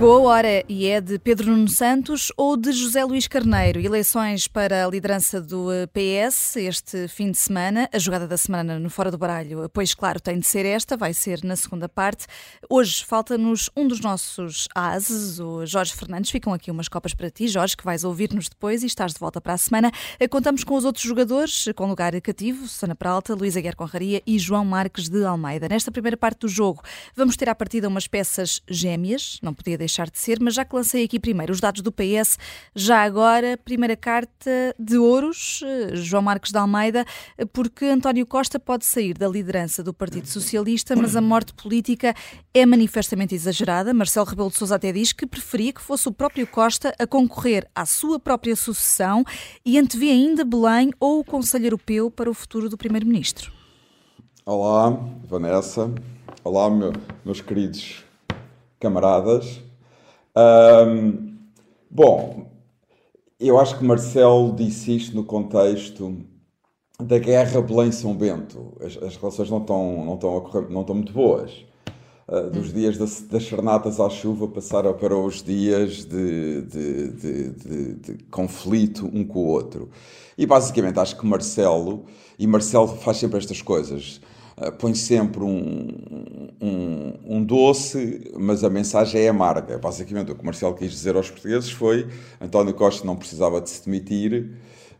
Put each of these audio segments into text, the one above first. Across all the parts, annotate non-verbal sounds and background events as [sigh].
Chegou a hora e é de Pedro Nuno Santos ou de José Luís Carneiro. Eleições para a liderança do eh, PS este fim de semana. A jogada da semana no Fora do Baralho, pois claro, tem de ser esta, vai ser na segunda parte. Hoje falta-nos um dos nossos ases, o Jorge Fernandes. Ficam aqui umas copas para ti, Jorge, que vais ouvir-nos depois e estás de volta para a semana. Eh, contamos com os outros jogadores, com lugar cativo, Susana Peralta, Luísa Guerra Conraria e João Marques de Almeida. Nesta primeira parte do jogo, vamos ter à partida umas peças gêmeas, não podia deixar de ser, mas já que lancei aqui primeiro os dados do PS, já agora, primeira carta de ouros, eh, João Marcos de Almeida, eh, porque António Costa pode sair da liderança do Partido Socialista, mas a morte política é manifestamente exagerada. Marcelo Rebelo de Sousa até diz que preferia que fosse o próprio Costa a concorrer à sua própria sucessão e antevê ainda Belém ou o Conselho Europeu para o futuro do Primeiro-Ministro. Olá, Vanessa. Olá, meu, meus queridos camaradas. Bom, eu acho que Marcelo disse isto no contexto da guerra Belém-São Bento. As, as, relações não estão, não, estão correr, não estão muito boas. Uh, dos hum. dias das, das charnatas à chuva passaram para os dias de, de, de, de, conflito um com o outro. E basicamente acho que Marcelo, e Marcelo faz sempre estas coisas, põe sempre um, um, um, doce, mas a mensagem é amarga. Basicamente, o Marcelo quis dizer aos portugueses foi António Costa não precisava de se demitir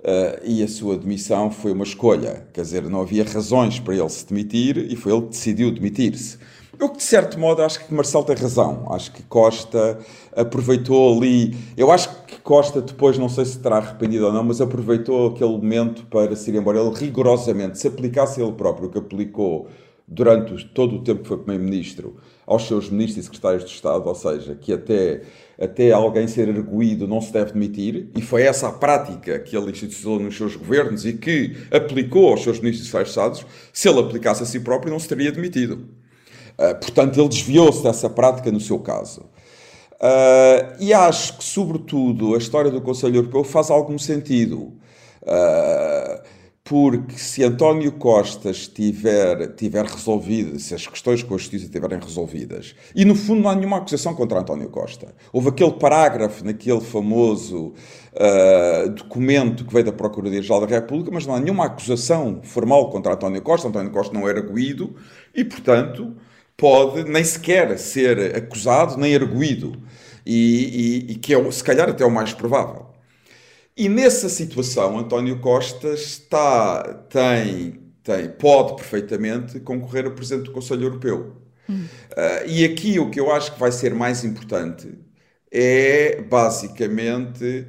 uh, e a sua demissão foi uma escolha. Quer dizer, não havia razões para ele se demitir e foi ele que decidiu demitir-se. Eu, de certo modo, acho que Marcelo tem razão. Acho que Costa aproveitou ali. Eu acho que Costa depois, não sei se terá arrependido ou não, mas aproveitou aquele momento para se ir embora. Ele rigorosamente, se aplicasse ele próprio o que aplicou durante todo o tempo que foi Primeiro-Ministro, aos seus ministros e secretários de Estado, ou seja, que até, até alguém ser erguido não se deve demitir, e foi essa a prática que ele institucionou nos seus governos e que aplicou aos seus ministros e secretários de Estado, se ele aplicasse a si próprio, não se teria demitido. Uh, portanto, ele desviou-se dessa prática no seu caso. Uh, e acho que, sobretudo, a história do Conselho Europeu faz algum sentido. Uh, porque se António Costa tiver, tiver resolvido, se as questões com a Justiça estiverem resolvidas, e no fundo não há nenhuma acusação contra António Costa. Houve aquele parágrafo naquele famoso uh, documento que veio da Procuradoria-Geral da República, mas não há nenhuma acusação formal contra António Costa. António Costa não era arguído e, portanto, pode nem sequer ser acusado nem arguído. E, e, e que é, se calhar, até o mais provável. E nessa situação, António Costa está, tem, tem, pode perfeitamente concorrer a Presidente do Conselho Europeu. Hum. Uh, e aqui o que eu acho que vai ser mais importante é, basicamente,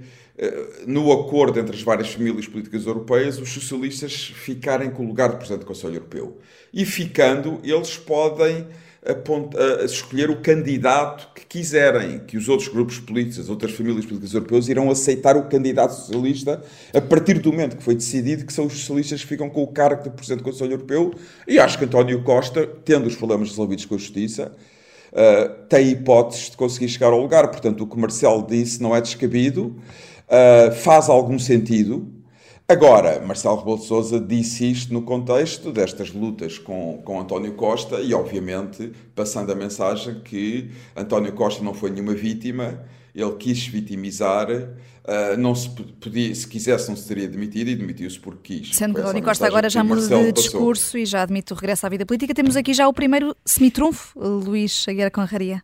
no acordo entre as várias famílias políticas europeias, os socialistas ficarem com o lugar de Presidente do Conselho Europeu. E ficando, eles podem a, escolher o candidato que quiserem, que os outros grupos políticos, as outras famílias políticas europeias irão aceitar o candidato socialista a partir do momento que foi decidido que são os socialistas que ficam com o cargo de Presidente do Conselho Europeu. E acho que António Costa, tendo os problemas resolvidos com a Justiça, uh, tem hipóteses de conseguir chegar ao lugar. Portanto, o que Marcelo disse não é descabido, uh, faz algum sentido Agora, Marcelo Rebelo de Sousa disse isto no contexto destas lutas com, com António Costa e, obviamente, passando a mensagem que António Costa não foi nenhuma vítima, ele quis vitimizar, uh, não se podia, se quisesse não se teria demitido e demitiu-se porque quis. Sendo que António Costa agora já muda de discurso e já admite o regresso à vida política, temos aqui já o primeiro semitrunfo, Luís Aguiar Conraria.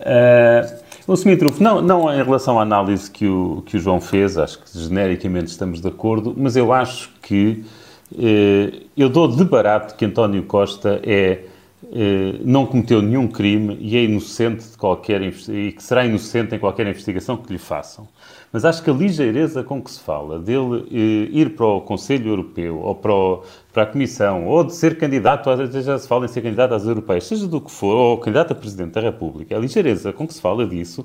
Uh, o semitrunfo, não, não em relação à análise que o, que o João fez, acho que genericamente estamos de acordo, mas eu acho que uh, eu dou de barato que António Costa é uh, não cometeu nenhum crime e é inocente de qualquer e que será inocente em qualquer investigação que lhe façam. Mas acho que a ligeireza com que se fala dele eh, ir para o Conselho Europeu ou para, o, para, a Comissão, ou de ser candidato, às vezes já se fala em ser candidato às europeias, seja do que for, ou candidato a Presidente da República, a ligeireza com que se fala disso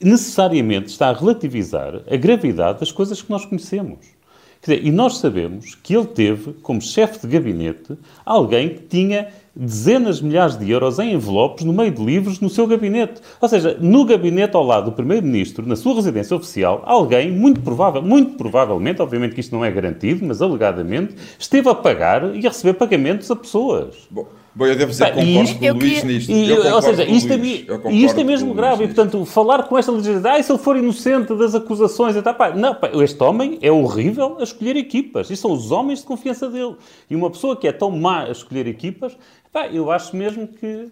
necessariamente está a relativizar a gravidade das coisas que nós conhecemos. Dizer, e nós sabemos que ele teve, como chefe de gabinete, alguém que tinha dezenas de milhares de euros em envelopes no meio de livros no seu gabinete. Ou seja, no gabinete ao lado do Primeiro-Ministro, na sua residência oficial, alguém, muito provável, muito provavelmente, obviamente que isto não é garantido, mas alegadamente, esteve a pagar e a receber pagamentos a pessoas. Bom, Bom, eu devo dizer que concordo com o Luís queria, nisto. E, ou seja, isto é, isto é mesmo grave. E, portanto, falar com esta legislação, ah, se ele for inocente das acusações, tá, pá, não, pá, este homem é horrível a escolher equipas. E são os homens de confiança dele. E uma pessoa que é tão má a escolher equipas, pá, eu acho mesmo que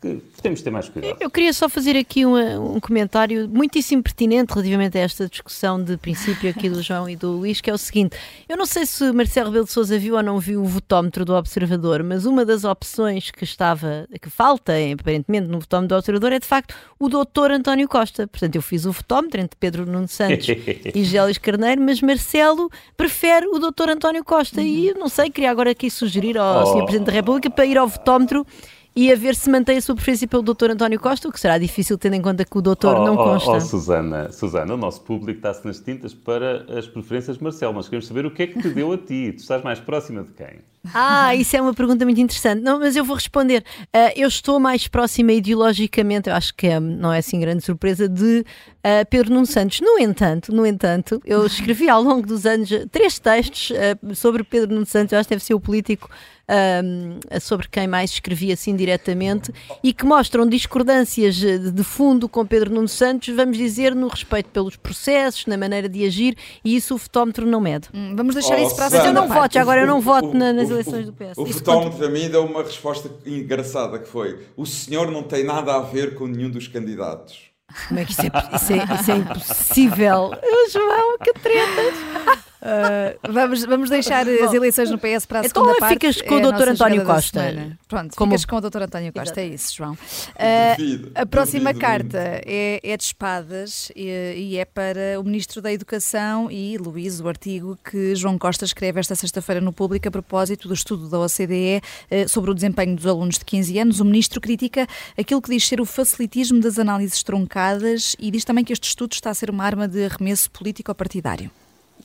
que temos de ter mais cuidado. Eu queria só fazer aqui um, um, comentário muitíssimo pertinente relativamente a esta discussão de princípio aqui do João e do Luís, que é o seguinte: eu não sei se Marcelo Rebelo de Souza viu ou não viu o votómetro do Observador, mas uma das opções que estava, que falta aparentemente no votómetro do Observador é de facto o doutor António Costa. Portanto, eu fiz o votómetro entre Pedro Nuno Santos [laughs] e Gélis Carneiro, mas Marcelo prefere o doutor António Costa. E não sei, queria agora aqui sugerir ao oh. Sr. Presidente da República para ir ao votómetro e a ver se mantém a sua preferência pelo Dr. António Costa, o que será difícil tendo em conta que o doutor oh, não oh, consta. Oh, oh, Susana, Susana, o nosso público está-se nas tintas para as preferências de Marcelo. Nós queremos saber o que é que te deu a ti. Tu estás mais próxima de quem? Ah, isso é uma pergunta muito interessante. Não, mas eu vou responder. Uh, eu estou mais próxima ideologicamente, eu acho que é, não é assim grande surpresa, de uh, Pedro Nuno Santos. No entanto, no entanto, eu escrevi ao longo dos anos três textos uh, sobre Pedro Nuno Santos, eu acho que deve ser o político uh, sobre quem mais escrevi assim diretamente e que mostram discordâncias de fundo com Pedro Nuno Santos, vamos dizer, no respeito pelos processos, na maneira de agir, e isso o fotómetro não mede. Hum, vamos deixar oh, isso para a Mas eu não voto, agora eu não voto na, nas eleições do PS. O, o fotómetro a mim deu uma resposta engraçada que foi: o senhor não tem nada a ver com nenhum dos candidatos. Como é que isso é, isso é, isso é impossível? João, que tretas! [laughs] Uh, vamos, vamos deixar as eleições no PS para a então, segunda parte. ficas com é o Dr. António Costa. Pronto, Como... ficas com o Dr. António Costa, Exato. é isso, João. Uh, a próxima carta é, é, de espadas e, e, é para o Ministro da Educação e Luís, o artigo que João Costa escreve esta sexta-feira no Público a propósito do estudo da OCDE uh, sobre o desempenho dos alunos de 15 anos. O Ministro critica aquilo que diz ser o facilitismo das análises truncadas e diz também que este estudo está a ser uma arma de arremesso político-partidário.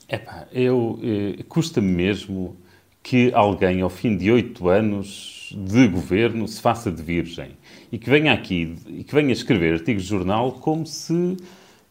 Epá, eu eh, custa-me mesmo que alguém, ao fim de oito anos de governo, se faça de virgem e que venha aqui e que venha escrever artigos de jornal como se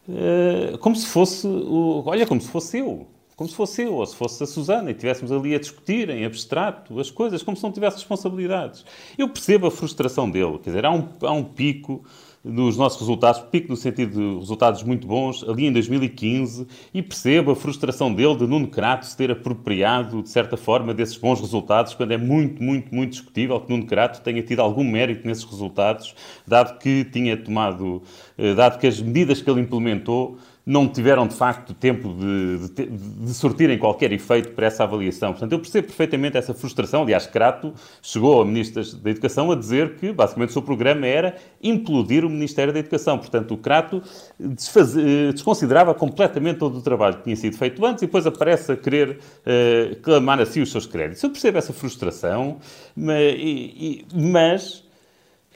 eh, como se fosse o, olha como se fosse eu como se fosse eu ou se fosse a Susana e estivéssemos ali a discutir em abstrato as coisas como se não tivesse responsabilidades. Eu percebo a frustração dele quer dizer há um, há um pico dos nossos resultados, pico no sentido de resultados muito bons, ali em 2015, e percebo a frustração dele de Nuno Crato se ter apropriado, de certa forma, desses bons resultados, quando é muito, muito, muito discutível que Nuno Crato tenha tido algum mérito nesses resultados, dado que tinha tomado, eh, dado que as medidas que ele implementou não tiveram, de facto, tempo de, de, de, sortirem qualquer efeito para essa avaliação. Portanto, eu percebo perfeitamente essa frustração. Aliás, Crato chegou ao Ministro da Educação a dizer que, basicamente, o seu programa era implodir o Ministério da Educação. Portanto, o Crato desfaz... Eh, desconsiderava completamente todo o trabalho que tinha sido feito antes e depois aparece a querer uh, clamar assim os seus créditos. Eu percebo essa frustração, mas, e, mas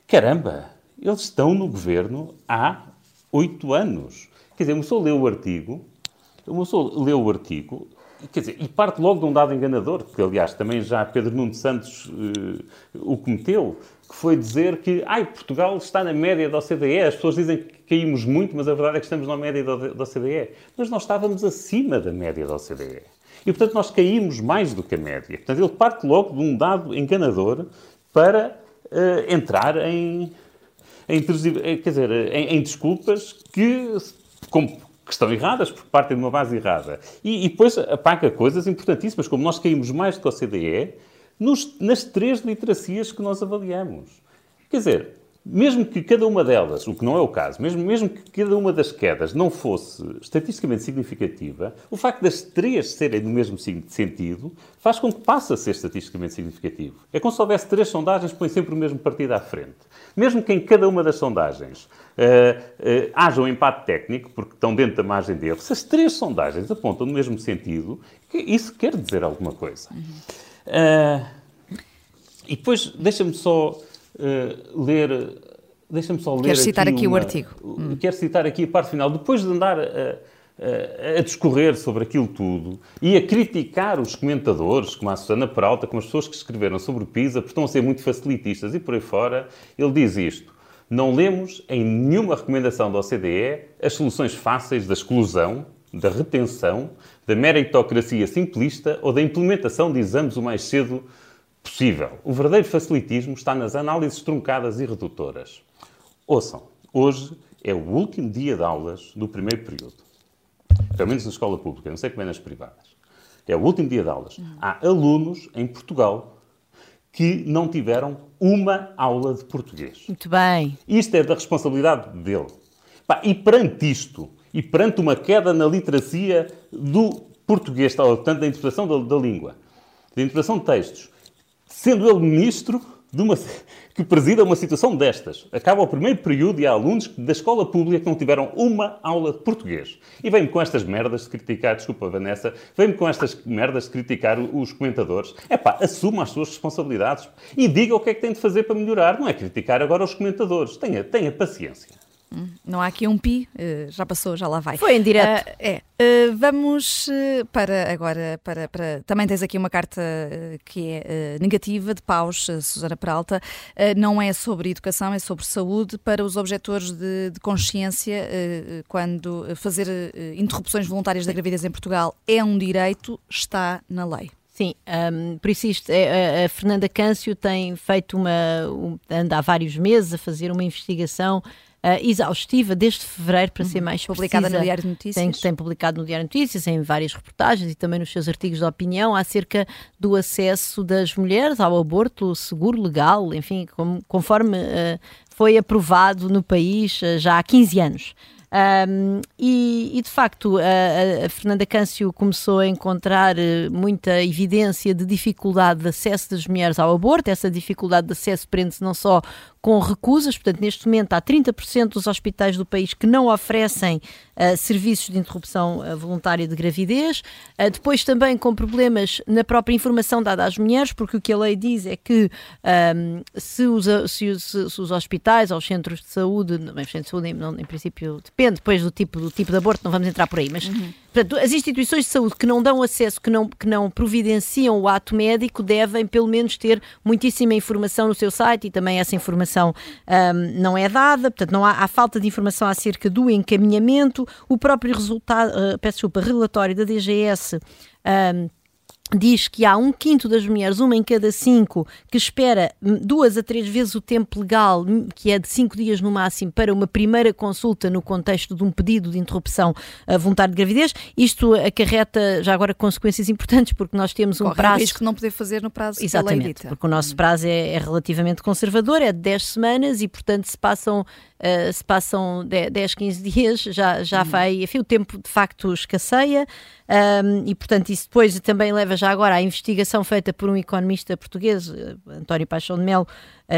caramba, eles estão no governo há oito anos. Quer dizer, uma pessoa lê o artigo, uma pessoa lê o artigo, quer dizer, e parte logo de um dado enganador, que aliás também já Pedro Nuno Santos uh, o cometeu, que foi dizer que ai, Portugal está na média da OCDE, as pessoas dizem que caímos muito, mas a verdade é que estamos na média da, OCDE. Mas nós estávamos acima da média da OCDE. E, portanto, nós caímos mais do que a média. Portanto, ele parte logo de um dado enganador para uh, entrar em, em, quer dizer, em, em desculpas que como que estão erradas, porque partem de uma base errada. E, e depois apaga coisas importantíssimas, como nós caímos mais do que a OCDE nos, nas três literacias que nós avaliamos. Quer dizer, mesmo que cada uma delas, o que não é o caso, mesmo, mesmo que cada uma das quedas não fosse estatisticamente significativa, o facto das três serem do mesmo sentido faz com que passe a ser estatisticamente significativo. É como se houvesse três sondagens que põem sempre o mesmo partido à frente. Mesmo que em cada uma das sondagens uh, uh, haja um empate técnico, porque estão dentro da margem de erro, se as três sondagens apontam no mesmo sentido, isso quer dizer alguma coisa. Uh, e depois, deixa-me só ler. Deixa-me só ler. Quero citar aqui, aqui uma, o artigo. Hum. Quero citar aqui a parte final. Depois de andar a, discorrer sobre aquilo tudo e a criticar os comentadores, como a Susana Peralta, como as pessoas que escreveram sobre o PISA, porque estão a ser muito facilitistas e por aí fora, ele diz isto. Não lemos em nenhuma recomendação da OCDE as soluções fáceis da exclusão, da retenção, da meritocracia simplista ou da implementação de exames o mais cedo possível. O verdadeiro facilitismo está nas análises truncadas e redutoras. Ouçam, hoje é o último dia de aulas do primeiro período. Pelo menos na escola pública, não sei como é nas privadas. É o último dia de aulas. Há alunos em Portugal que não tiveram uma aula de português. Muito bem. Isto é da responsabilidade dele. E perante isto, e perante uma queda na literacia do português, portanto, da interpretação da, da língua, da interpretação de textos, sendo ele ministro uma, que presida uma situação destas. Acaba o primeiro período e há alunos da escola pública que não tiveram uma aula de português. E vem-me com estas merdas de criticar, desculpa Vanessa, vem-me com estas merdas de criticar os comentadores. É pá, assuma as suas responsabilidades e diga o que é que tem de fazer para melhorar. Não é criticar agora os comentadores. Tenha, tenha paciência. Não há aqui um pi, eh, já passou, já lá vai. Foi em direto. Uh, é. Uh, vamos para agora, para, para, também tens aqui uma carta que é negativa de paus, Susana Peralta. não é sobre educação, é sobre saúde para os objetores de, de consciência quando fazer interrupções voluntárias da gravidez em Portugal é um direito, está na lei. Sim, um, por isso isto, a, a Fernanda Câncio tem feito uma, um, anda há vários meses a fazer uma investigação uh, exaustiva desde fevereiro, para ser uhum. mais publicada precisa. no Diário de Notícias. Tem, tem publicado no Diário de Notícias, em várias reportagens e também nos seus artigos de opinião, acerca do acesso das mulheres ao aborto seguro, legal, enfim, com, conforme uh, foi aprovado no país uh, já há 15 anos. Um, e, e, de facto, a, a, Fernanda Câncio começou a encontrar muita evidência de dificuldade de acesso das mulheres ao aborto. Essa dificuldade de acesso prende-se não só com recusas, portanto, neste momento há 30% dos hospitais do país que não oferecem uh, serviços de interrupção uh, voluntária de gravidez, uh, depois também com problemas na própria informação dada às mulheres, porque o que a lei diz é que um, se, os, se, se, se, os hospitais ou os centros de saúde, de saúde não, em princípio depende depois do tipo, do tipo de aborto, não vamos entrar por aí, mas uhum. portanto, as instituições de saúde que não dão acesso, que não, que não providenciam o ato médico, devem pelo menos ter muitíssima informação no seu site e também essa informação um, não é dada, portanto, não há, há, falta de informação acerca do encaminhamento, o próprio resultado, uh, peço desculpa, relatório da DGS. Um, diz que há um quinto das mulheres, uma em cada cinco, que espera duas a três vezes o tempo legal, que é de cinco dias no máximo, para uma primeira consulta no contexto de um pedido de interrupção voluntária de gravidez. Isto acarreta já agora consequências importantes, porque nós temos um Corre prazo. risco de não poder fazer no prazo Exatamente, porque o nosso prazo é, é, relativamente conservador, é de 10 semanas e, portanto, se passam, uh, se passam 10, 15 dias, já, já uhum. vai. Enfim, o tempo de facto escasseia. Um, e, portanto, isso depois também leva já agora à investigação feita por um economista português, eh, António Paixão de Melo,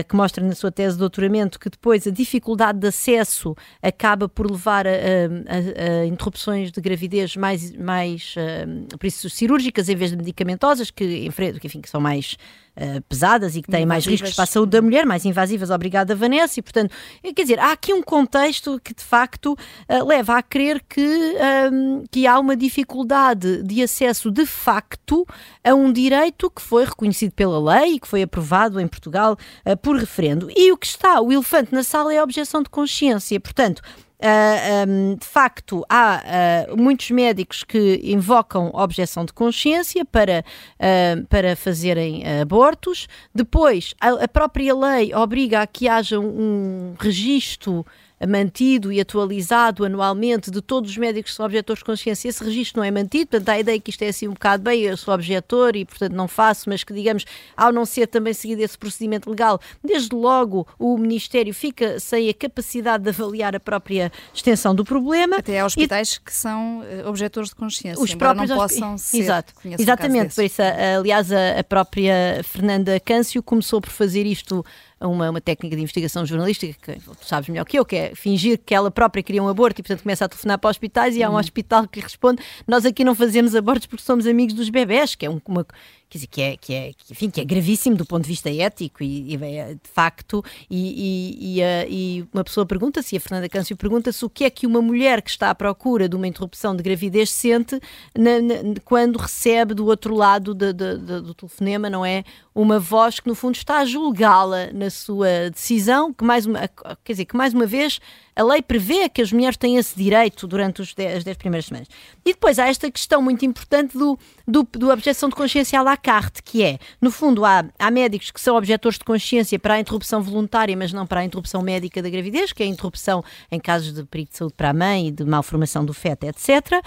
que mostra na sua tese de doutoramento que depois a dificuldade de acesso acaba por levar a, a, a interrupções de gravidez mais, mais uh, por isso, cirúrgicas em vez de medicamentosas, que, que, enfim, que são mais uh, pesadas e que têm invasivas. mais riscos para a saúde da mulher, mais invasivas, obrigada Vanessa, e portanto, quer dizer, há aqui um contexto que de facto uh, leva a crer que, um, que há uma dificuldade de acesso de facto a um direito que foi reconhecido pela lei e que foi aprovado em Portugal uh, por referendo. E o que está, o elefante na sala é a objeção de consciência, portanto, Uh, ah, um, de facto, há uh, muitos médicos que invocam objeção de consciência para, uh, para fazerem abortos. Depois, a, a, própria lei obriga a que haja um, um registro mantido e atualizado anualmente de todos os médicos que são objetores de consciência, esse registro não é mantido, portanto há a ideia que isto é assim um bocado bem, eu sou objetor e portanto não faço, mas que digamos, ao não ser também seguido esse procedimento legal, desde logo o Ministério fica sem a capacidade de avaliar a própria extensão do problema. Até há hospitais e... que são uh, objetores de consciência, os próprios não possam ser. Exato. Exatamente, um por isso, aliás, a, a própria Fernanda Câncio começou por fazer isto uma, uma técnica de investigação jornalística que tu sabes melhor que eu, que é fingir que ela própria queria um aborto e, portanto, começa a telefonar para hospitais e há um uhum. hospital que responde: Nós aqui não fazemos abortos porque somos amigos dos bebés, que é uma, quer dizer, que é, que é, que, enfim, que é gravíssimo do ponto de vista ético e, e de facto, e, e, e, uma pessoa pergunta-se, a Fernanda Câncio pergunta-se o que é que uma mulher que está à procura de uma interrupção de gravidez sente na, na, quando recebe do outro lado de, de, de, do telefonema, não é? Uma voz que no fundo está a julgá-la na sua decisão, que mais uma, quer dizer, que mais uma vez a lei prevê que as mulheres têm esse direito durante os dez, as 10 primeiras semanas. E depois há esta questão muito importante do, do, do objeção de consciência à carte, que é, no fundo, há, há médicos que são objetores de consciência para a interrupção voluntária, mas não para a interrupção médica da gravidez, que é a interrupção em casos de perigo de saúde para a mãe e de malformação do feto, etc.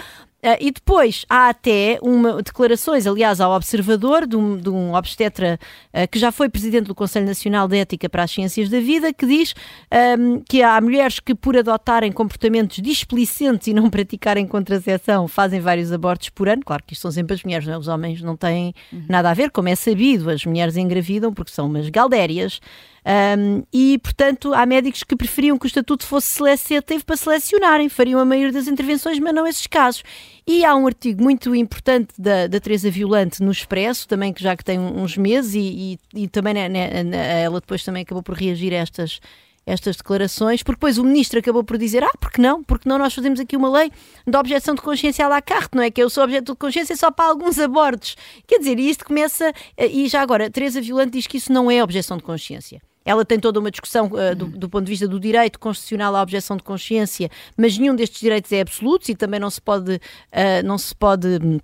Uh, e depois há até uma, declarações, aliás, ao observador de um, de um obstetra uh, que já foi presidente do Conselho Nacional de Ética para as Ciências da Vida, que diz um, que há mulheres que, por adotarem comportamentos displicentes e não [laughs] praticarem contracepção, fazem vários abortos por ano. Claro que isto são sempre as mulheres, não é? os homens não têm uhum. nada a ver, como é sabido, as mulheres engravidam porque são umas galdérias. Um, e, portanto, há médicos que preferiam que o estatuto fosse seletivo para selecionarem, fariam a maioria das intervenções, mas não esses casos. E há um artigo muito importante da, da Teresa Violante no Expresso, também que já que tem uns meses, e, e, e também né, né, ela depois também acabou por reagir a estas estas declarações, porque depois o ministro acabou por dizer: Ah, porque não? Porque não nós fazemos aqui uma lei de objeção de consciência à la carte, não é? Que eu sou objeto de consciência só para alguns abortos. Quer dizer, isto começa. E já agora, Teresa Violante diz que isso não é objeção de consciência. Ela tem toda uma discussão uh, do, do, ponto de vista do direito constitucional à objeção de consciência, mas nenhum destes direitos é absoluto e também não se pode, uh, não se pode hum,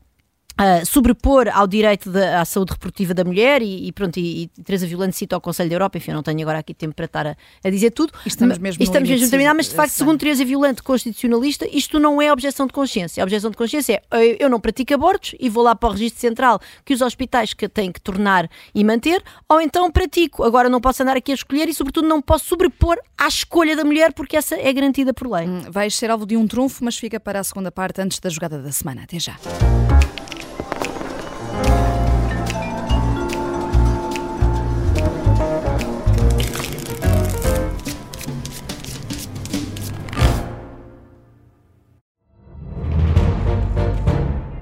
Uh, sobrepor ao direito de, à saúde reprodutiva da mulher e, e pronto, e, e Teresa Violante cita o Conselho da Europa, enfim, eu não tenho agora aqui tempo para estar a, a dizer tudo. Estamos mesmo Estamos mesmo a terminar, mas de facto, segundo Teresa Violante, constitucionalista, isto não é objeção de consciência. A objeção de consciência é eu não pratico abortos e vou lá para o registro central que os hospitais que têm que tornar e manter, ou então pratico. Agora não posso andar aqui a escolher e, sobretudo, não posso sobrepor à escolha da mulher porque essa é garantida por lei. Hum, vais ser alvo de um trunfo, mas fica para a segunda parte antes da jogada da semana. Até já.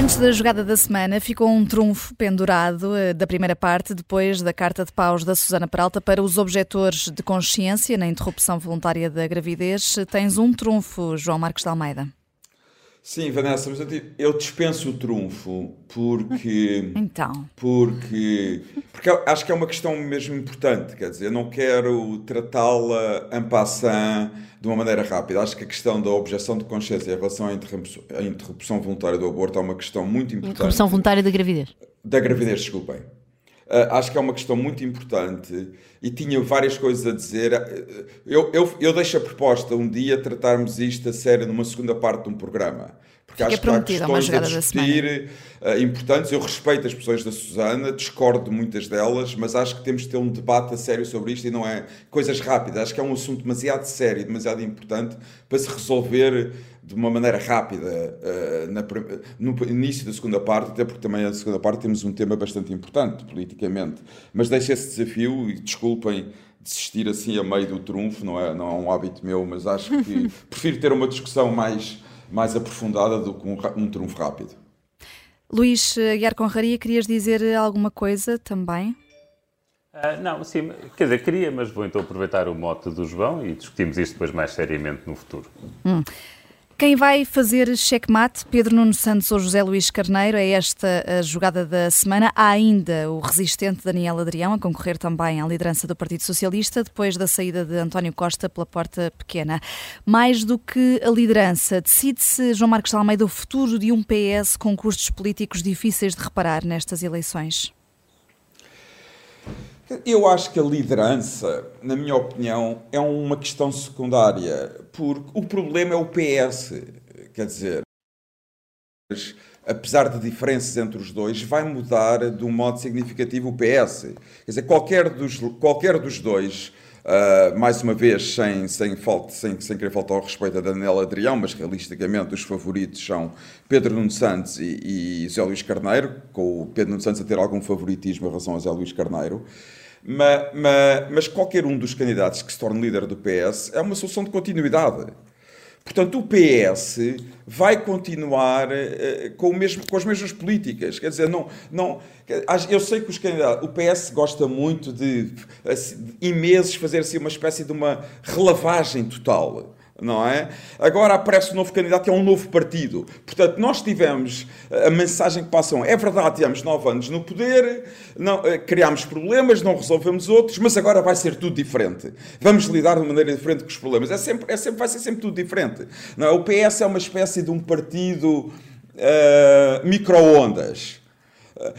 Antes da jogada da semana, ficou um trunfo pendurado eh, da primeira parte, depois da carta de paus da Susana Peralta para os objetores de consciência na interrupção voluntária da gravidez. Tens um trunfo, João Marcos de Almeida. Sim, Vanessa, mas eu dispenso o trunfo porque. [laughs] Então. Porque, porque acho que é uma questão mesmo importante, quer dizer, eu não quero tratá-la en passant de uma maneira rápida. Acho que a questão da objeção de consciência em relação à interrupção, à interrupção voluntária do aborto é uma questão muito importante. Interrupção voluntária da gravidez. Da gravidez, desculpem. Uh, acho que é uma questão muito importante e tinha várias coisas a dizer. Eu, eu, eu deixo a proposta um dia tratarmos isto a sério numa segunda parte de um programa. Porque Fica acho que há questões a discutir uh, importantes. Eu respeito as posições da Susana, discordo de muitas delas, mas acho que temos de ter um debate a sério sobre isto e não é coisas rápidas. Acho que é um assunto demasiado sério, demasiado importante para se resolver de uma maneira rápida uh, na, no início da segunda parte, até porque também na segunda parte temos um tema bastante importante politicamente. Mas deixo esse desafio e desculpem desistir assim a meio do trunfo, não é, não é um hábito meu, mas acho que [laughs] prefiro ter uma discussão mais mais aprofundada do que um, um trunfo rápido. Luís Guiar Conraria, querias dizer alguma coisa também? Uh, não, sim, quer dizer, queria, mas vou então aproveitar o mote do João e discutimos isto depois mais seriamente no futuro. Hum. Quem vai fazer checkmate, Pedro Nuno Santos ou José Luís Carneiro, é esta a jogada da semana. Há ainda o resistente Daniel Adrião a concorrer também à liderança do Partido Socialista, depois da saída de António Costa pela porta pequena. Mais do que a liderança, decide-se, João Marcos Almeida, o futuro de um PS com custos políticos difíceis de reparar nestas eleições? Eu acho que a liderança, na minha opinião, é uma questão secundária, porque o problema é o PS. Quer dizer, apesar de diferenças entre os dois, vai mudar de um modo significativo o PS. Quer dizer, qualquer dos, qualquer dos dois, uh, mais uma vez, sem, sem, falta, sem, sem querer faltar ao respeito a Daniel Adrião, mas realisticamente os favoritos são Pedro Nuno Santos e, e Zé Luís Carneiro, com o Pedro Nuno Santos a ter algum favoritismo em relação a Zé Luís Carneiro. Mas, mas, mas qualquer um dos candidatos que se torne líder do PS é uma solução de continuidade. Portanto, o PS vai continuar uh, com, mesmo, com, as mesmas políticas. Quer dizer, não, não, eu sei que os candidatos, o PS gosta muito de, assim, em meses, fazer assim uma espécie de uma relavagem total não é? Agora aparece um novo candidato é um novo partido. Portanto, nós tivemos eh, a mensagem que passam. É verdade, tivemos nove anos no poder, não, eh, criámos problemas, não resolvemos outros, mas agora vai ser tudo diferente. Vamos lidar de maneira diferente com os problemas. É sempre, é sempre, vai ser sempre tudo diferente. Não é? O PS é uma espécie de um partido uh, micro-ondas.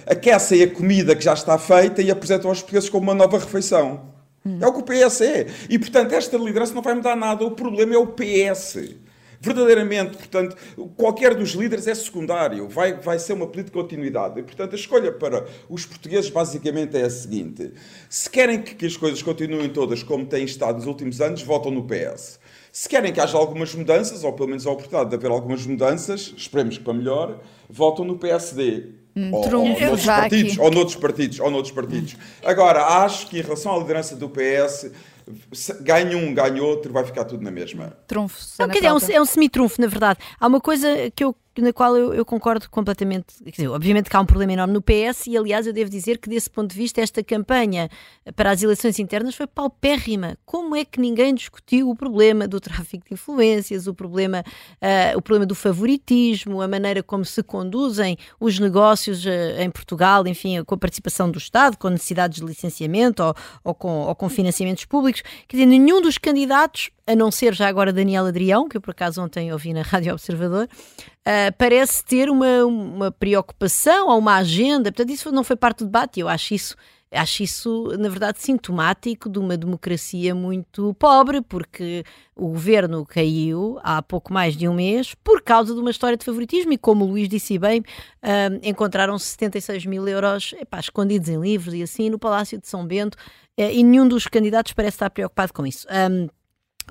Aquecem a comida que já está feita e apresentam aos portugueses como uma nova refeição. É o que o PS é. E, portanto, esta liderança não vai mudar nada. O problema é o PS. Verdadeiramente, portanto, qualquer dos líderes é secundário. Vai, vai ser uma política de continuidade. E, portanto, a escolha para os portugueses basicamente é a seguinte. Se querem que, que as coisas continuem todas como têm estado nos últimos anos, votam no PS. Se querem que haja algumas mudanças, ou pelo menos a oportunidade de haver algumas mudanças, esperemos que para melhor, votam no PSD. Hum, ou, ou, noutros partidos, ou noutros partidos, ou noutros partidos. Agora, acho que em relação à liderança do PS, ganha um, ganha outro, vai ficar tudo na mesma. Trunfo. Quer dizer, é um, é um semi-trunfo, na verdade. Há uma coisa que eu na qual eu, eu, concordo completamente. Quer dizer, obviamente que há um problema enorme no PS e, aliás, eu devo dizer que, desse ponto de vista, esta campanha para as eleições internas foi paupérrima. Como é que ninguém discutiu o problema do tráfico de influências, o problema, uh, o problema do favoritismo, a maneira como se conduzem os negócios uh, em Portugal, enfim, com a participação do Estado, com necessidades de licenciamento ou, ou, com, ou com financiamentos públicos? Quer dizer, nenhum dos candidatos a não ser já agora Daniel Adrião, que eu por acaso ontem ouvi na Rádio Observador, uh, parece ter uma, uma preocupação ou uma agenda. Portanto, isso não foi parte do debate. Eu acho isso acho isso, na verdade, sintomático de uma democracia muito pobre, porque o governo caiu há pouco mais de um mês por causa de uma história de favoritismo e, como o Luís disse bem, uh, encontraram 76 mil euros epá, escondidos em livros e assim no Palácio de São Bento uh, e nenhum dos candidatos parece estar preocupado com isso. Um,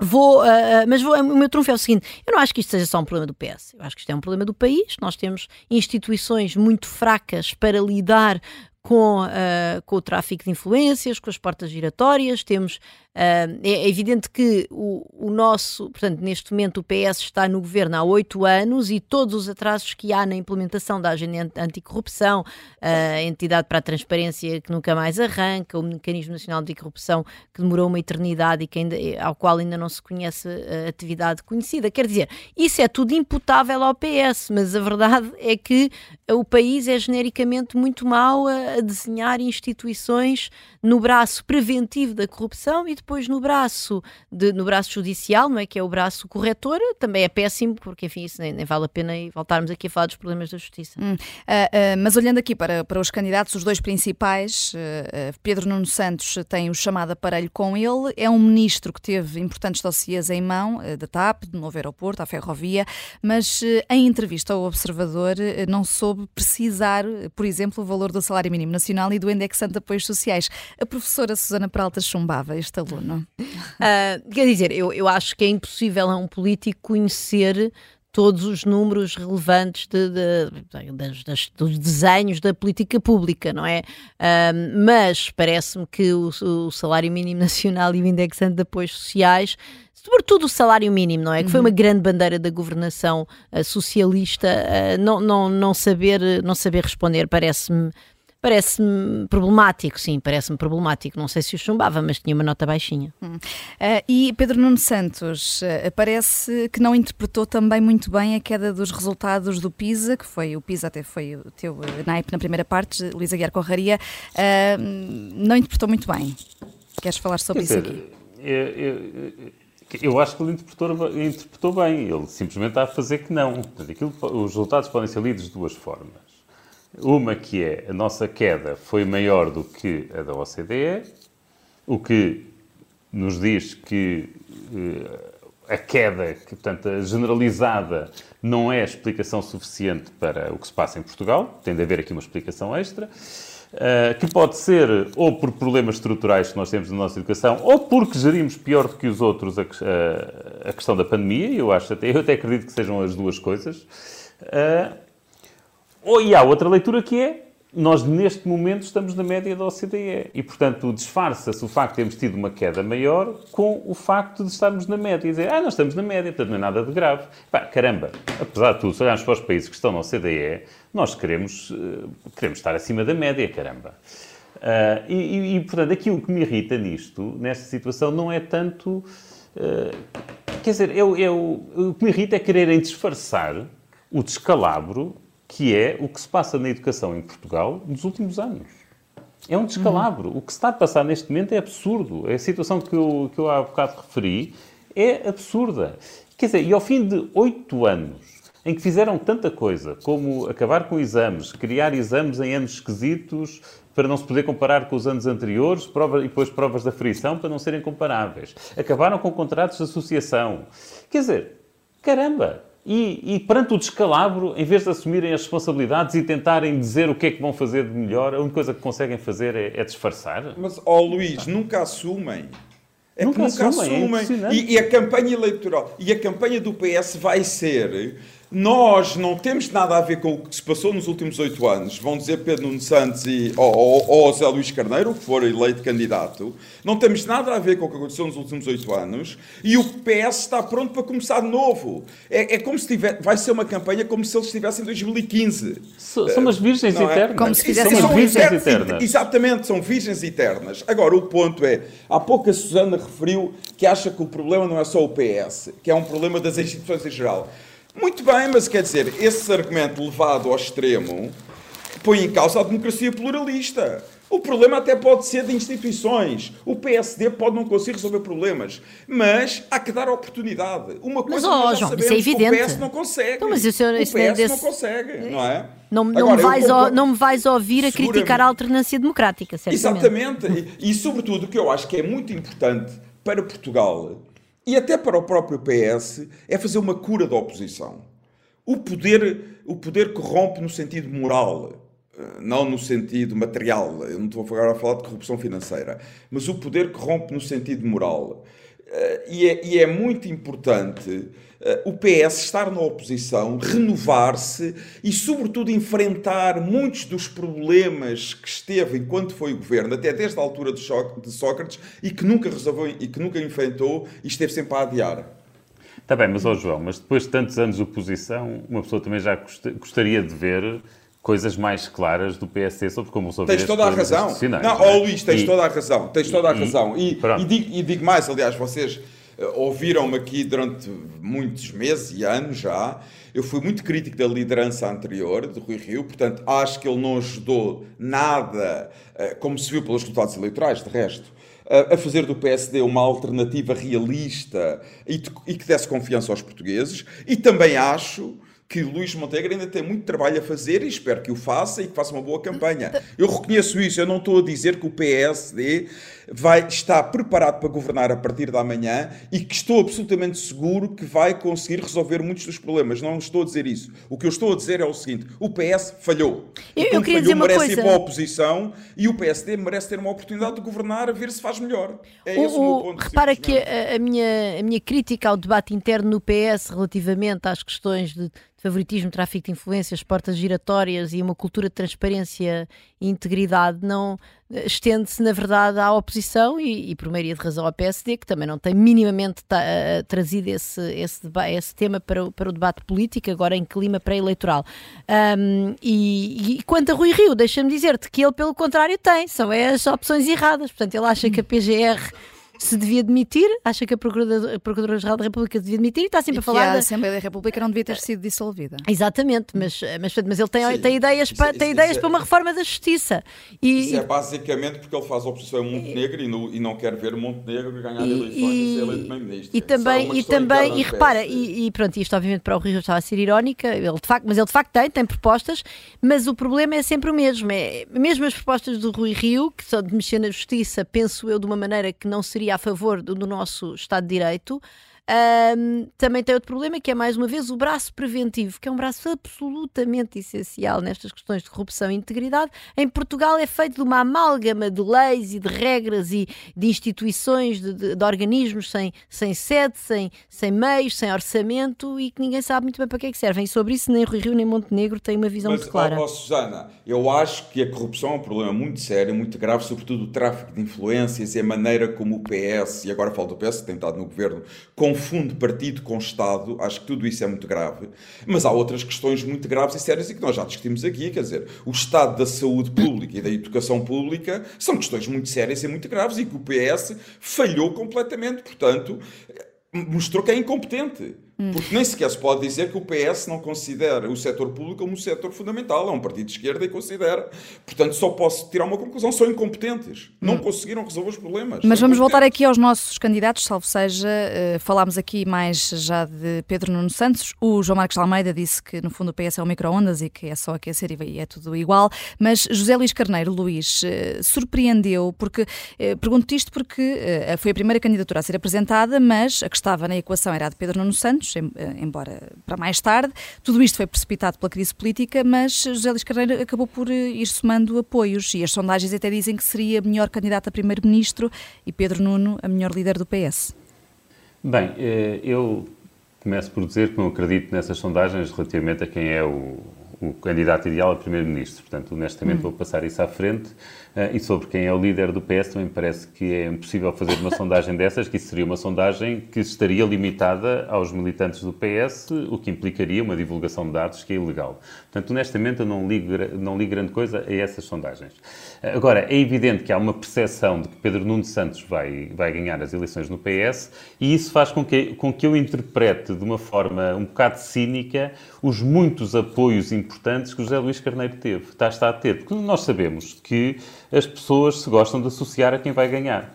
Vou, uh, mas vou, o meu trunfo é o seguinte: eu não acho que isto seja só um problema do PS, eu acho que isto é um problema do país. Nós temos instituições muito fracas para lidar com, uh, com o tráfico de influências, com as portas giratórias, temos Uh, é evidente que o, o, nosso, portanto, neste momento o PS está no governo há oito anos e todos os atrasos que há na implementação da agenda anticorrupção, a entidade para a transparência que nunca mais arranca, o mecanismo nacional de anticorrupção que demorou uma eternidade e que ainda, ao qual ainda não se conhece atividade conhecida. Quer dizer, isso é tudo imputável ao PS, mas a verdade é que o país é genericamente muito mau a, a desenhar instituições no braço preventivo da corrupção e depois no braço, de, no braço judicial, não é? Que é o braço corretor, também é péssimo, porque enfim, isso nem, nem vale a pena voltarmos aqui a falar dos problemas da justiça. Hum. Uh, uh, mas olhando aqui para, para os candidatos, os dois principais, uh, Pedro Nuno Santos tem o chamado aparelho com ele, é um ministro que teve importantes dossiês em mão, da TAP, do novo aeroporto, à ferrovia, mas em entrevista ao Observador não soube precisar, por exemplo, o valor do salário mínimo nacional e do indexante de apoios sociais. A professora Susana Peralta chumbava este aluno. Uh, [laughs] quer dizer, eu, eu acho que é impossível a um político conhecer todos os números relevantes de, de, de, das, dos desenhos da política pública, não é? Uh, mas parece-me que o, o, salário mínimo nacional e o indexante de apoios sociais, sobretudo o salário mínimo, não é? Que foi uma uhum. grande bandeira da governação uh, socialista, uh, não, não, não, saber, não saber responder parece-me Parece-me problemático, sim, parece-me problemático. Não sei se o chumbava, mas tinha uma nota baixinha. Hum. Uh, e Pedro Nuno Santos, uh, parece que não interpretou também muito bem a queda dos resultados do PISA, que foi o PISA até foi o teu uh, naipe na primeira parte, Luísa Guiar Corraria, não interpretou muito bem. Queres falar sobre Quer isso aqui? Eu, eu, eu, acho que ele interpretou, interpretou bem, ele simplesmente está a fazer que não. Aquilo, os resultados podem ser lidos de duas formas. Uma que é a nossa queda foi maior do que a da OCDE, o que nos diz que uh, a queda, que, portanto, a generalizada, não é explicação suficiente para o que se passa em Portugal, tem de haver aqui uma explicação extra. Uh, que pode ser ou por problemas estruturais que nós temos na nossa educação, ou porque gerimos pior do que os outros a, a, a questão da pandemia, eu acho até, eu até acredito que sejam as duas coisas. Uh, ou, e há outra leitura que é nós neste momento estamos na média da OCDE e, portanto, disfarça-se o facto de termos tido uma queda maior com o facto de estarmos na média e dizer, ah, nós estamos na média, portanto não é nada de grave. Pá, caramba, apesar de tudo, se olharmos para os países que estão na OCDE, nós queremos, uh, queremos estar acima da média, caramba. Uh, e, e, portanto, aquilo que me irrita nisto, nesta situação, não é tanto. Uh, quer dizer, eu, eu, o que me irrita é quererem disfarçar o descalabro que é o que se passa na educação em Portugal nos últimos anos. É um descalabro. Uhum. O que se está a passar neste momento é absurdo. A situação que eu, que eu há bocado referi é absurda. Quer dizer, e ao fim de oito anos, em que fizeram tanta coisa, como acabar com exames, criar exames em anos esquisitos para não se poder comparar com os anos anteriores, prova, e depois provas da frição para não serem comparáveis. Acabaram com contratos de associação. Quer dizer, caramba, e, e, perante o descalabro, em vez de assumirem as responsabilidades e tentarem dizer o que é que vão fazer de melhor, a única coisa que conseguem fazer é, é disfarçar. Mas, ó oh, Luís, nunca assumem. É nunca, nunca assumem. É assumem. É e, e a campanha eleitoral, e a campanha do PS vai ser nós não temos nada a ver com o que se passou nos últimos oito anos. Vão dizer Pedro Nuno Santos e, ou, ou, ou José Luís Carneiro, que for eleito candidato. Não temos nada a ver com o que aconteceu nos últimos oito anos. E o PS está pronto para começar de novo. É, é como se tiver, vai ser uma campanha como se eles estivessem em 2015. So, são as virgens é? eternas. Como se fizessem são virgens eternas. eternas. Exatamente, são virgens eternas. Agora, o ponto é, há pouco a Susana referiu que acha que o problema não é só o PS, que é um problema das instituições em geral. Muito bem, mas quer dizer, esse argumento levado ao extremo põe em causa a democracia pluralista. O problema até pode ser de instituições. O PSD pode não conseguir resolver problemas, mas há que dar oportunidade. Uma coisa mas, oh, nós João, sabemos, isso é evidente. o PS não consegue. Então, mas o, senhor, o PS é desse... não consegue, não é? Não, não, Agora, me vais não me vais ouvir a criticar a alternância democrática, certamente. Exatamente. E, e, sobretudo, o que eu acho que é muito importante para Portugal e até para o próprio PS, é fazer uma cura da oposição. O poder, o poder corrompe no sentido moral, eh, não no sentido material. Eu não estou agora a falar de corrupção financeira, mas o poder corrompe no sentido moral. Eh, e é, e é muito importante o PS estar na oposição, renovar-se e, sobretudo, enfrentar muitos dos problemas que esteve enquanto foi o governo, até desde a altura de Sócrates, e que nunca resolveu e que nunca enfrentou e esteve sempre a adiar. Está bem, mas, ó João, mas depois de tantos anos de oposição, uma pessoa também já gostaria de ver coisas mais claras do PSD sobre como resolver Tens toda a razão. Não, ó Luís, tens e, toda a razão. Tens toda a razão. E, e, digo, e digo mais, aliás, vocês ouviram-me aqui durante muitos meses e anos já. Eu fui muito crítico da liderança anterior, de Rui Rio, portanto, acho que ele não ajudou nada, eh, como se viu pelos resultados eleitorais, de resto, a fazer do PSD uma alternativa realista e que desse confiança aos portugueses. E também acho que Luís Montenegro ainda tem muito trabalho a fazer e espero que o faça e que faça uma boa campanha. Eu reconheço isso, eu não estou a dizer que o PSD vai estar preparado para governar a partir da manhã e que estou absolutamente seguro que vai conseguir resolver muitos dos problemas. Não estou a dizer isso. O que eu estou a dizer é o seguinte: o PS falhou. Eu, eu queria falhou, dizer uma merece coisa. ir para a oposição e o PSD merece ter uma oportunidade de governar a ver se faz melhor. É esse o, o meu ponto. Repara que a, a, minha, a minha crítica ao debate interno no PS relativamente às questões de favoritismo, tráfico de influências, portas giratórias e uma cultura de transparência e integridade não eh, estende-se, na verdade, à oposição e, e, por maioria de razão, ao PSD, que também não tem minimamente uh, trazido esse, esse, esse tema para o, para o debate político, agora em clima pré-eleitoral. Um, e, e, quanto a Rui Rio, deixa-me dizer-te que ele, pelo contrário, tem, são as opções erradas. Portanto, ele acha que a PGR se devia demitir, acha que a Procuradora-Geral da República devia demitir e está sempre e a falar. Que a da... Assembleia da República não devia ter sido dissolvida. Exatamente, mas, mas, mas ele tem, tem ideias, para, tem ideias para uma reforma da justiça. E, isso é basicamente porque ele faz oposição a Montenegro e, no, e não quer ver Montenegro ganhar e, eleições e, ser eleito primeiro-ministro. E também, e, também e repara, e, e, pronto, isto obviamente para o Rio estava a ser irónica, ele de facto, mas ele de facto tem, tem propostas, mas o problema é sempre o mesmo. É, mesmo as propostas do Rui Rio, que são de mexer na justiça, penso eu, de uma maneira que não seria a favor do, do nosso Estado de Direito. Um, também tem outro problema que é, mais uma vez, o braço preventivo, que é um braço absolutamente essencial nestas questões de corrupção e integridade. Em Portugal é feito de uma amálgama de leis e de regras e de instituições, de, de, de organismos sem, sem sede, sem, sem meios, sem orçamento e que ninguém sabe muito bem para que é que servem. E sobre isso nem Rui Rio nem Montenegro têm uma visão Mas, muito clara. Ó, Susana, eu acho que a corrupção é um problema muito sério, muito grave, sobretudo o tráfico de influências e a maneira como o PS, e agora falo do PS, que tem estado no governo, confunde partido com Estado. Acho que tudo isso é muito grave. Mas há outras questões muito graves e sérias e que nós já discutimos aqui, quer dizer, o estado da saúde pública e da educação pública são questões muito sérias e muito graves e que o PS falhou completamente. Portanto, mostrou que é incompetente. Porque nem sequer se pode dizer que o PS não considera o setor público como um setor fundamental. É um partido de esquerda e considera. Portanto, só posso tirar uma conclusão: são incompetentes. Não conseguiram resolver os problemas. Mas vamos voltar aqui aos nossos candidatos, salvo seja, eh, falámos aqui mais já de Pedro Nuno Santos. O João Marcos Almeida disse que, no fundo, o PS é um micro-ondas e que é só aquecer e é tudo igual. Mas José Luís Carneiro, Luís, eh, surpreendeu, porque eh, pergunto-te isto porque foi a primeira candidatura a ser apresentada, mas a que estava na equação era a de Pedro Nuno Santos, eh, embora para mais tarde. Tudo isto foi precipitado pela crise política, mas José Luís Carneiro acabou por eh, ir somando apoios e as sondagens até dizem que seria a melhor candidata a primeiro-ministro e Pedro Nuno a melhor líder do PS. Bem, eh, eu começo por dizer que não acredito nessas sondagens relativamente a quem é o, o candidato ideal a primeiro-ministro. Portanto, honestamente, vou passar isso à frente. Eh, E sobre quem é o líder do PS, também parece que é impossível fazer uma sondagem [laughs] dessas, que isso seria uma sondagem que estaria limitada aos militantes do PS, o que implicaria uma divulgação de dados que é ilegal. Portanto, honestamente, eu não ligo, não ligo grande coisa a essas sondagens. Eh, Agora, é evidente que há uma percepção de que Pedro Nuno Santos vai, vai ganhar as eleições no PS e isso faz com que, com que eu interprete de uma forma um bocado cínica os muitos apoios importantes que José Luís Carneiro teve, está, está a ter. Porque nós sabemos que as pessoas se gostam de associar a quem vai ganhar.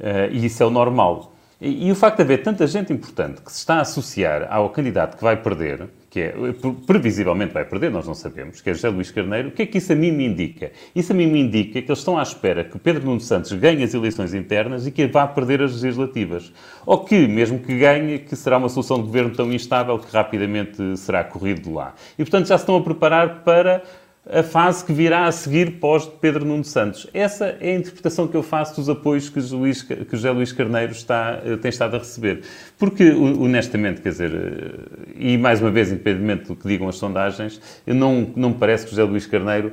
Eh, e isso é o normal. E, e o facto de haver tanta gente importante que se está a associar ao candidato que vai perder, que é, pre- previsivelmente vai perder, nós não sabemos, que é José Luís Carneiro, o que é que isso a mim me indica? Isso a mim me indica que eles estão à espera que Pedro Nuno Santos ganhe as eleições internas e que vá perder as legislativas. Ou que, mesmo que ganhe, que será uma solução de governo tão instável que rapidamente será corrido de lá. E, portanto, já se estão a preparar para a fase que virá a seguir pós Pedro Nuno Santos. Essa é a interpretação que eu faço dos apoios que, que José Luís Carneiro está, eh, tem estado a receber. Porque, ho- honestamente, quer dizer, eh, e mais uma vez, independentemente do que digam as sondagens, não, não me parece que José Luís Carneiro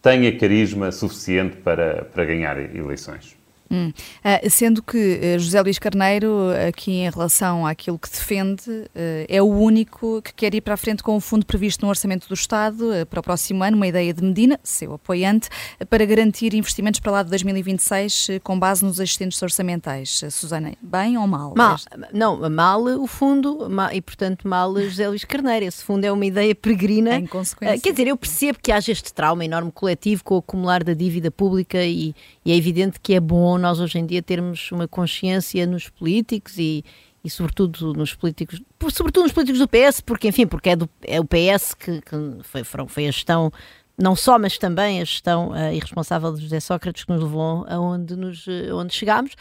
tenha carisma suficiente para, para ganhar eleições. Hum. Ah, sendo que eh, José Luís Carneiro, aqui em relação àquilo que defende, eh, é o único que quer ir para a frente com o fundo previsto no Orçamento do Estado eh, para o próximo ano, uma ideia de Medina, seu apoiante, para garantir investimentos para lá de 2026 eh, com base nos existentes orçamentais. Susana, bem ou mal? Mal, não, mal o fundo ma- e, portanto, mal José Luís Carneiro. Esse fundo é uma ideia peregrina. Em consequência. Ah, Quer dizer, eu percebo que haja este trauma enorme coletivo com o acumular da dívida pública e, e é evidente que é bom nós hoje em dia termos uma consciência nos políticos e, e sobretudo nos políticos, sobretudo nos políticos do PS, porque enfim, porque é, do, é o PS que, que foi, foram- foi a gestão, não só, mas também a gestão ah, irresponsável de José Sócrates que nos levou aonde, nos, eh, onde chegámos.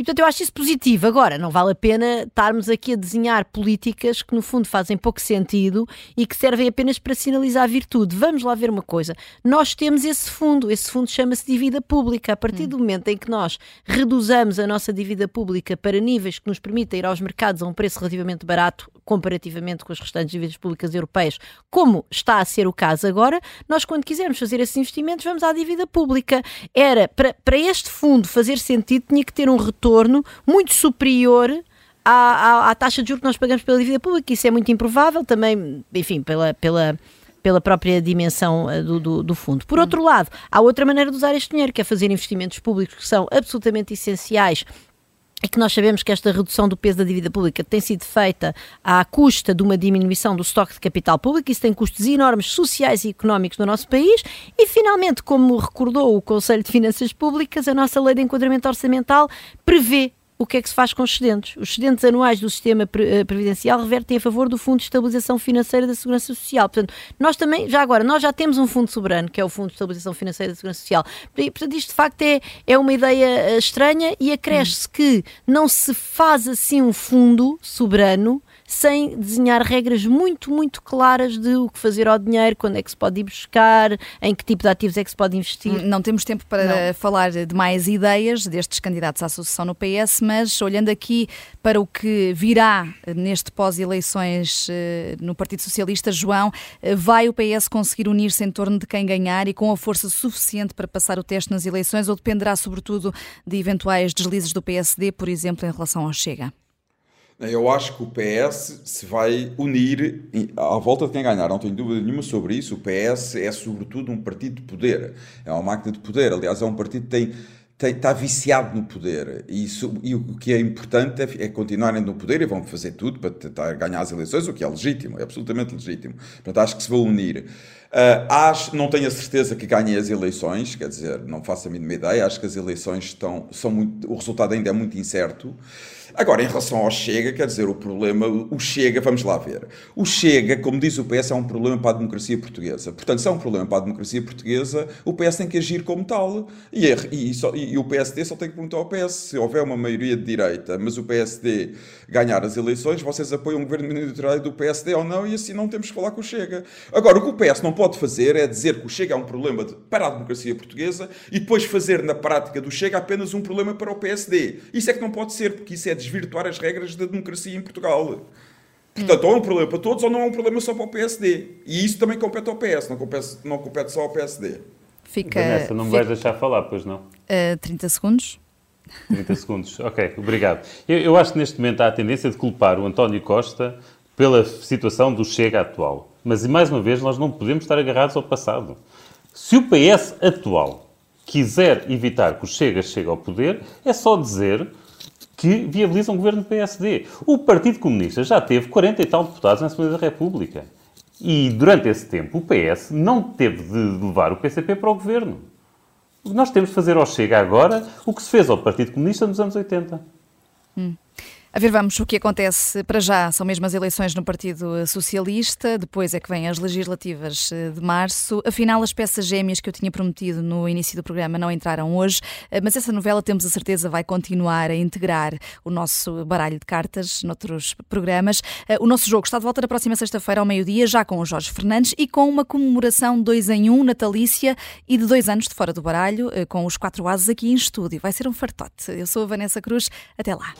E portanto eu acho isso positivo. Agora, não vale a pena estarmos aqui a desenhar políticas que no fundo fazem pouco sentido e que servem apenas para sinalizar a virtude. Vamos lá ver uma coisa. Nós temos esse fundo, esse fundo chama-se dívida pública. A partir do momento em que nós reduzamos a nossa dívida pública para níveis que nos permitem ir aos mercados a um preço relativamente barato comparativamente com as restantes dívidas públicas europeias, como está a ser o caso agora, nós quando quisermos fazer esses investimentos vamos à dívida pública. Era, para, para este fundo fazer sentido, tinha que ter um retorno muito superior à, à, à taxa de juros que nós pagamos pela dívida pública, isso é muito improvável, também, enfim, pela, pela, pela própria dimensão eh, do, do, do fundo. Por outro lado, há outra maneira de usar este dinheiro, que é fazer investimentos públicos que são absolutamente essenciais e que nós sabemos que esta redução do peso da dívida pública tem sido feita à custa de uma diminuição do estoque de capital público, isso tem custos enormes sociais e económicos no nosso país, e finalmente, como recordou o Conselho de Finanças Públicas, a nossa lei de enquadramento orçamental prevê o que é que se faz com os excedentes? Os excedentes anuais do sistema eh, previdencial revertem a favor do Fundo de Estabilização Financeira da Segurança Social. Portanto, nós também, já agora, nós já temos um fundo soberano, que é o Fundo de Estabilização Financeira da Segurança Social. Portanto, isto de facto é, é uma ideia eh, estranha e acresce-se que não se faz assim um fundo soberano sem desenhar regras muito, muito claras de o que fazer ao dinheiro, quando é que se pode ir buscar, em que tipo de ativos é que se pode investir. Não temos tempo para Não. falar de mais ideias destes candidatos à sucessão no PS, mas olhando aqui para o que virá neste pós-eleições eh, no Partido Socialista, João, eh, vai o PS conseguir unir-se em torno de quem ganhar e com a força suficiente para passar o teste nas eleições ou dependerá sobretudo de eventuais deslizes do PSD, por exemplo, em relação ao Chega? Eu acho que o PS se vai unir à volta de quem ganhar, não tenho dúvida nenhuma sobre isso. O PS é, sobretudo, um partido de poder, é uma máquina de poder. Aliás, é um partido que tem, está viciado no poder. E, isso, e o que é importante é, é, continuarem no poder e vão fazer tudo para tentar ganhar as eleições, o que é legítimo, é absolutamente legítimo. Portanto, acho que se vão unir. Uh, acho, não tenho a certeza que ganhem as eleições, quer dizer, não faço a mínima ideia. Acho que as eleições estão, são muito, o resultado ainda é muito incerto. Agora, em relação ao Chega, quer dizer, o problema, o Chega, vamos lá ver. O Chega, como diz o PS, é um problema para a democracia portuguesa. Portanto, se é um problema para a democracia portuguesa, o PS tem que agir como tal. E, e, só, e o PSD só tem que perguntar ao PS se houver uma maioria de direita, mas o PSD ganhar as eleições, vocês apoiam o governo minoritário do PSD ou não, e assim não temos que falar com o Chega. Agora, o que o PS não pode fazer é dizer que o Chega é um problema de, para a democracia portuguesa e depois fazer na prática do Chega apenas um problema para o PSD. Isso é que não pode ser, porque isso é desvirtuar as regras da democracia em Portugal. Portanto, ou é um problema para todos ou não é um problema só para o PSD. E isso também compete ao PS, não compete, não compete só ao PSD. Fica, Vanessa, não me vais deixar falar, pois não? Uh, 30 segundos. 30 segundos, ok, obrigado. Eu, eu, acho que neste momento há a tendência de culpar o António Costa pela situação do Chega atual. Mas, mais uma vez, nós não podemos estar agarrados ao passado. Se o PS atual quiser evitar que o Chega chegue ao poder, é só dizer que viabiliza um governo do PSD. O Partido Comunista já teve 40 e tal deputados na Assembleia da República. E durante esse tempo o PS não teve de levar o PCP para o governo. Nós temos de fazer ao Chega agora o que se fez ao Partido Comunista nos anos 80. Hum. A ver, vamos o que acontece para já. São mesmo as eleições no Partido Socialista, depois é que vêm as legislativas eh, de março. Afinal, as peças gêmeas que eu tinha prometido no início do programa não entraram hoje, eh, mas essa novela, temos a certeza, vai continuar a integrar o nosso baralho de cartas noutros programas. Eh, o nosso jogo está de volta na próxima sexta-feira ao meio-dia, já com o Jorge Fernandes e com uma comemoração dois em um natalícia e de dois anos de fora do baralho, com os quatro ases aqui em estúdio. Vai ser um fartote. Eu sou a Vanessa Cruz. Até lá.